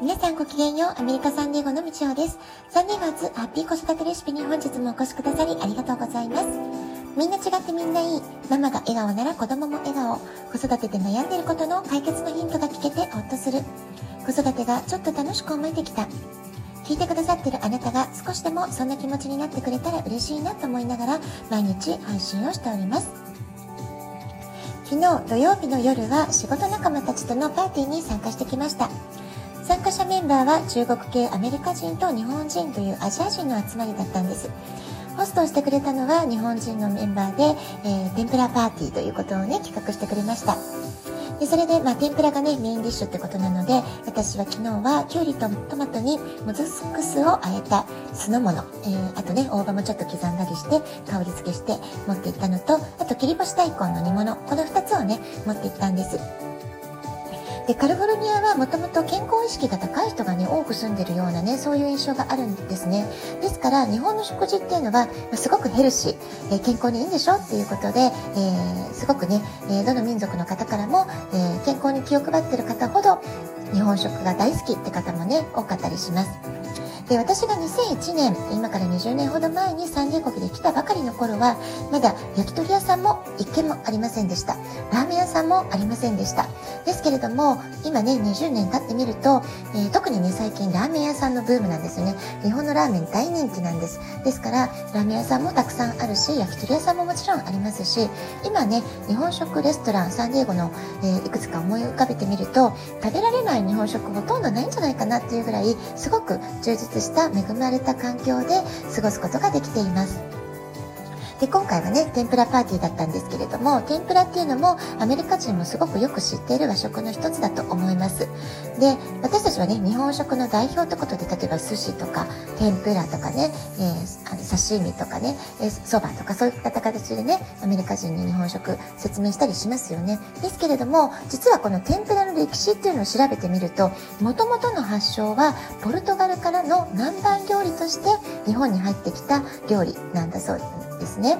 皆さんごきげんよう、アメリカサンディエゴのみちおです。サンディエゴ初ハッピー子育てレシピに本日もお越しくださりありがとうございます。みんな違ってみんないい。ママが笑顔なら子供も笑顔。子育てで悩んでることの解決のヒントが聞けてほっとする。子育てがちょっと楽しく思えてきた。聞いてくださってるあなたが少しでもそんな気持ちになってくれたら嬉しいなと思いながら毎日配信をしております。昨日土曜日の夜は仕事仲間たちとのパーティーに参加してきました。参加者メンバーは中国系アメリカ人と日本人というアジア人の集まりだったんです。ホストをしてくれたのは日本人のメンバーで、えー、天ぷらパーティーということをね、企画してくれました。でそれで、まあ、天ぷらがね、メインディッシュってことなので、私は昨日はきゅうりとトマトにモズスクスをあえた酢の物、えー、あとね、大葉もちょっと刻んだりして、香り付けして持っていったのと、あと切り干し大根の煮物、この2つをね、持っていったんです。でカリフォルニアはもともと健康意識が高い人がね多く住んでるようなねそういう印象があるんですね。ですから日本の食事っていうのはすごくヘルシー、えー、健康にいいんでしょっていうことで、えー、すごくね、えー、どの民族の方からも、え健康に気を配ってる方ほど日本食が大好きって方もね多かったりします。で私が2001年今から20年ほど前にサン来たばかりの頃はまだ焼き鳥屋さんも一軒もありませんでした。ラーメン屋さんもありませんでした。ですけれども今ね20年経ってみると、えー、特にね最近ラーメン屋さんのブームなんですよね。日本のラーメン大人気なんです。ですからラーメン屋さんもたくさんあるし焼き鳥屋さんももちろんありますし今ね日本食レストランサンデーゴの、えー、いくつか思い浮かべてみると食べられない日本食ほとんどないんじゃないかなっていうぐらいすごく充実した恵まれた環境で過ごすことができています。で、今回はね、天ぷらパーティーだったんですけれども、天ぷらっていうのもアメリカ人もすごくよく知っている和食の一つだと思います。で、私たちはね、日本食の代表ってことで、例えば寿司とか天ぷらとかね、えー、あの刺身とかね、えー、とかそういった形でね、アメリカ人に日本食説明したりしますよね。ですけれども、実はこの天ぷらの歴史っていうのを調べてみると、元々の発祥はポルトガルからの南蛮料理として日本に入ってきた料理なんだそうです。ですね。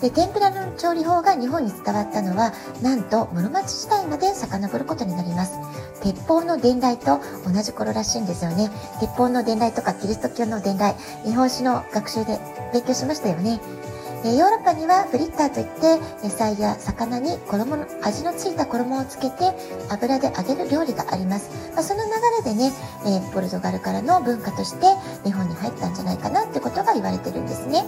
で天ぷらの調理法が日本に伝わったのはなんと室町時代まで遡ることになります。鉄砲の伝来と同じ頃らしいんですよね。鉄砲の伝来とかキリスト教の伝来日本史の学習で勉強しましたよね。ヨーロッパにはフリッターといって野菜や魚に衣の味のついた衣をつけて油で揚げる料理があります、まあ、その流れでね、え、ポルトガルからの文化として日本に入ったんじゃないかなってことが言われてるんですね。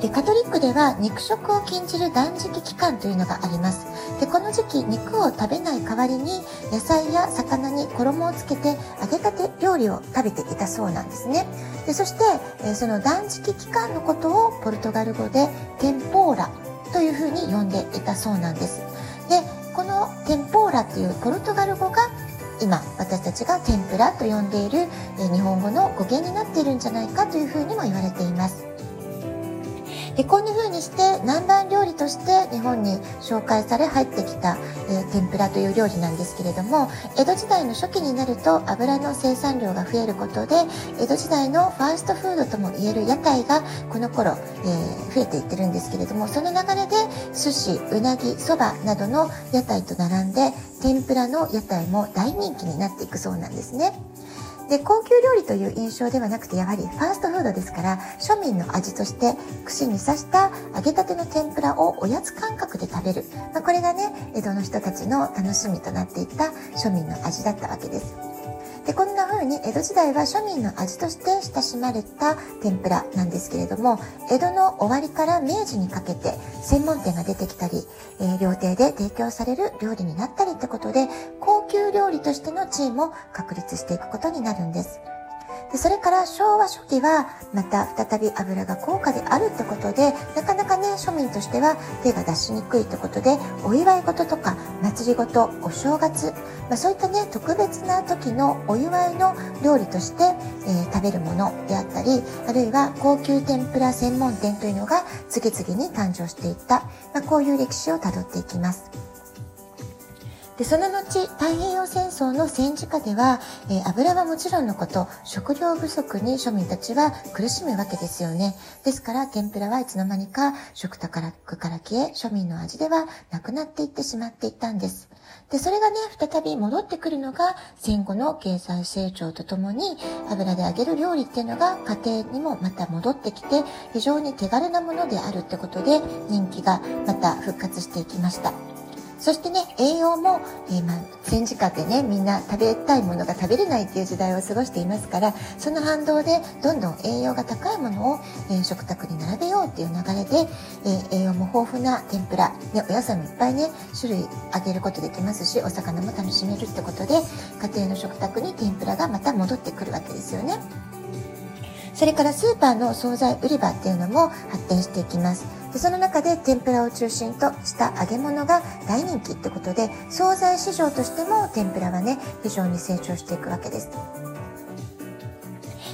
でカトリックでは肉食を禁じる断食期間というのがあります。でこの時期肉を食べない代わりに野菜や魚に衣をつけて揚げたて料理を食べていたそうなんですね。でそして、えその断食期間のことをポルトガル語でテンポーラというふうに呼んでいたそうなんです。でこのテンポーラというポルトガル語が今私たちが天ぷらと呼んでいる日本語の語源になっているんじゃないかというふうにも言われています。でこんな風にして南蛮料理として日本に紹介され入ってきた、えー、天ぷらという料理なんですけれども江戸時代の初期になると油の生産量が増えることで江戸時代のファーストフードともいえる屋台がこの頃、えー、増えていってるんですけれどもその流れで寿司うなぎそばなどの屋台と並んで天ぷらの屋台も大人気になっていくそうなんですね。で高級料理という印象ではなくてやはりファーストフードですから庶民の味として串に刺した揚げたての天ぷらをおやつ感覚で食べる、まあ、これがね江戸の人たちの楽しみとなっていった庶民の味だったわけです。でこんな風に江戸時代は庶民の味として親しまれた天ぷらなんですけれども江戸の終わりから明治にかけて専門店が出てきたり、えー、料亭で提供される料理になったりってことで高級料理としての地位も確立していくことになるんです。でそれから昭和初期はまた再び油が高価であるってことでなかなかね庶民としては手が出しにくいってことでお祝い事とか祭り事お正月、まあ、そういったね特別な時のお祝いの料理として、えー、食べるものであったりあるいは高級天ぷら専門店というのが次々に誕生していった、まあ、こういう歴史をたどっていきます。でその後太平洋戦争の戦時下では、えー、油はもちろんのこと食料不足に庶民たちは苦しむわけですよねですから天ぷらはいつの間にか食卓から消え庶民の味ではなくなっていってしまっていたんですでそれがね再び戻ってくるのが戦後の経済成長とともに油で揚げる料理っていうのが家庭にもまた戻ってきて非常に手軽なものであるってことで人気がまた復活していきました。そしてね、栄養も、えー、まあ、戦時下でね、みんな食べたいものが食べれないっていう時代を過ごしていますから、その反動でどんどん栄養が高いものを、えー、食卓に並べようっていう流れで、えー、栄養も豊富な天ぷら、ね、お野菜もいっぱいね、種類あげることできますし、お魚も楽しめるってことで、家庭の食卓に天ぷらがまた戻ってくるわけですよね。それからスーパーの惣菜売り場っていうのも発展していきます。でその中で天ぷらを中心とした揚げ物が大人気ってことで惣菜市場としても天ぷらはね非常に成長していくわけです。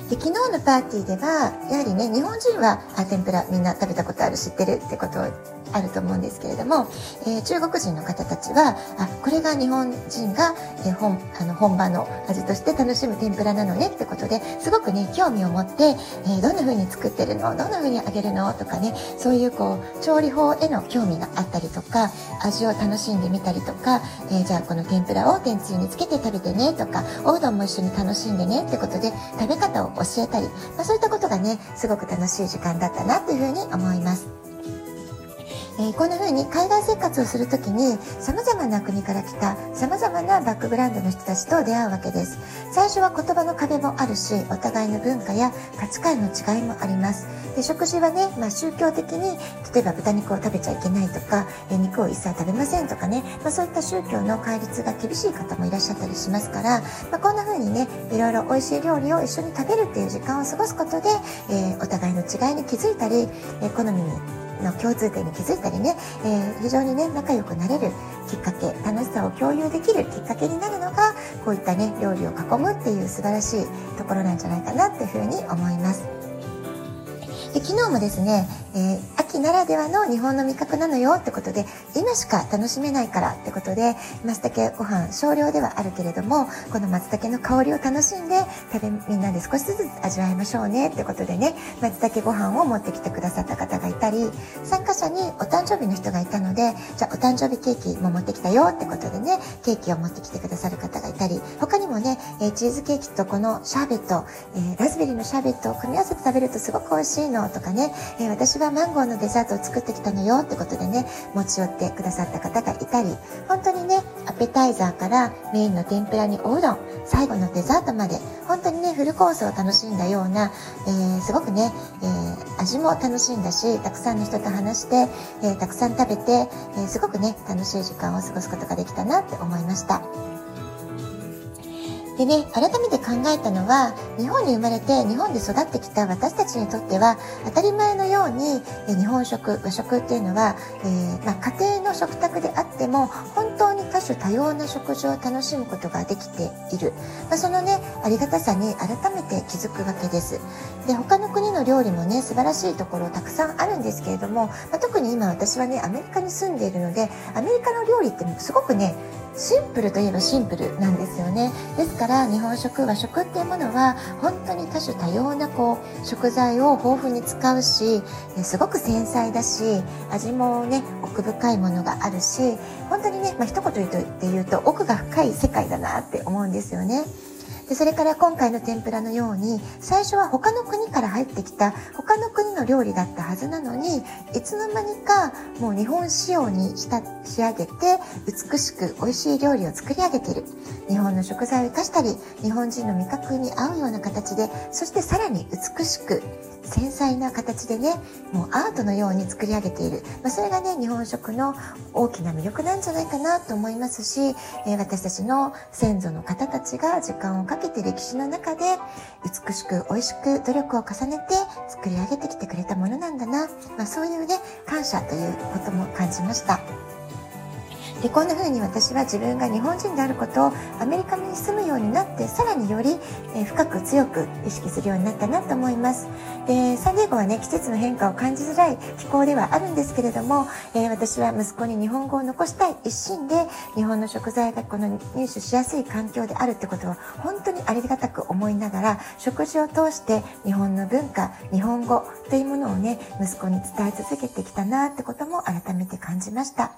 で昨日のパーティーではやはりね日本人はあ天ぷらみんな食べたことある知ってるってことをあると思うんですけれども、えー、中国人の方たちはあこれが日本人が、えー、本あの本場の味として楽しむ天ぷらなのねってことですごくね興味を持って、えー、どんな風に作ってるのどんな風に揚げるのとかねそういうこう調理法への興味があったりとか味を楽しんでみたりとか、えじゃあこの天ぷらを天つゆにつけて食べてねとかおうどんも一緒に楽しんでねってことで食べ方を教えたり、まあ、そういったことがねすごく楽しい時間だったなというふうに思います。えー、こんな風に海外生活をする時に様々な国から来た様々なバックグラウンドの人たちと出会うわけです。最初は言葉の壁もあるしお互いの文化や価値観の違いもあります。で食事はね、まあ、宗教的に例えば豚肉を食べちゃいけないとか、え肉を一切食べませんとかね、まあ、そういった宗教の戒律が厳しい方もいらっしゃったりしますから、まあ、こんな風にねいろいろ美味しい料理を一緒に食べるっていう時間を過ごすことで、えー、お互いの違いに気づいたり、えー、好みにの共通点に気づいたりね、えー、非常にね仲良くなれるきっかけ楽しさを共有できるきっかけになるのがこういったね料理を囲むっていう素晴らしいところなんじゃないかなっていうふうに思います。で昨日もですね、えー、秋ならではの日本の味覚なのよってことで今しか楽しめないからってことで松茸ご飯少量ではあるけれどもこの松茸の香りを楽しんで食べみんなで少しずつ味わいましょうねってことでね松茸ご飯を持ってきてくださった方がいたり参加者にお誕生日の人がいたのでじゃあお誕生日ケーキも持ってきたよってことでねケーキを持ってきてくださる方がいたり他にもね、えチーズケーキとこのシャーベット、えラズベリーのシャーベットを組み合わせて食べるとすごく美味しいの。とかね、えー、私はマンゴーのデザートを作ってきたのよってことでね、持ち寄ってくださった方がいたり、本当にね、アペタイザーからメインの天ぷらにおうどん、最後のデザートまで、本当にね、フルコースを楽しんだような、えー、すごくね、えー、味も楽しんだし、たくさんの人と話して、えたくさん食べて、えすごくね、楽しい時間を過ごすことができたなって思いました。でね、改めて考えたのは、日本に生まれて日本で育ってきた私たちにとっては、当たり前のように、え日本食、和食っていうのは、えー、まあ、家庭の食卓であっても、本当に多種多様な食事を楽しむことができている。まあ、そのね、ありがたさに改めて気づくわけです。で、他の国の料理もね、素晴らしいところたくさんあるんですけれども、まあ、特に今私はね、アメリカに住んでいるので、アメリカの料理ってすごくね、シンプルといえばシンプルなんですよねですから日本食和食っていうものは本当に多種多様なこう食材を豊富に使うしすごく繊細だし味もね奥深いものがあるし本当にね、まあ、一言で言うと奥が深い世界だなって思うんですよね。でそれから今回の天ぷらのように最初は他の国から入ってきた他の国の料理だったはずなのにいつの間にかもう日本仕様にした仕上げて美しく美味しい料理を作り上げている。日本の食材を生かしたり日本人の味覚に合うような形でそしてさらに美しく繊細な形でねもうアートのように作り上げている、まあ、それがね日本食の大きな魅力なんじゃないかなと思いますし、えー、私たちの先祖の方たちが時間をかけて歴史の中で美しく美味しく努力を重ねて作り上げてきてくれたものなんだな、まあ、そういうね感謝ということも感じました。でこんな風に私は自分が日本人であることをアメリカに住むようになってさらにより、え深く強く意識するようになったなと思います。でサンディエゴはね季節の変化を感じづらい気候ではあるんですけれども、えー、私は息子に日本語を残したい一心で日本の食材がこの入手しやすい環境であるってことを本当にありがたく思いながら食事を通して日本の文化日本語というものをね息子に伝え続けてきたなってことも改めて感じました。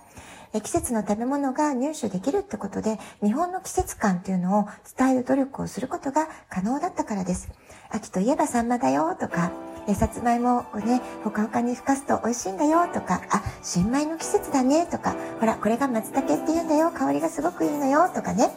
季節の食べ物が入手できるってことで日本の季節感っていうのを伝える努力をすることが可能だったからです。秋といえばサンマだよとかえさつまいもをね、ほかほかにふかすと美味しいんだよとか、あ、新米の季節だねとか、ほら、これが松茸って言うんだよ、香りがすごくいいのよとかね、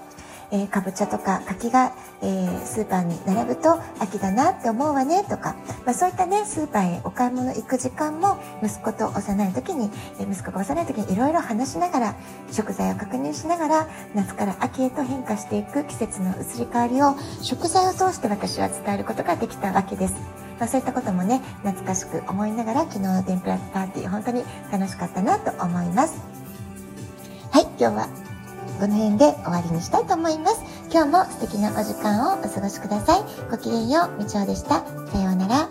えー、かぼちゃとか柿が、えー、スーパーに並ぶと秋だなって思うわねとか、まあ、そういったねスーパーへお買い物行く時間も息子と幼い時に、え、息子が幼い時にいろいろ話しながら食材を確認しながら夏から秋へと変化していく季節の移り変わりを食材を通して私は伝えることができたわけです。まあ、そういったこともね懐かしく思いながら昨日の天ぷらパーティー本当に楽しかったなと思います。はい今日はこの辺で終わりにしたいと思います。今日も素敵なお時間をお過ごしください。ごきげんよう、みちおでした。さようなら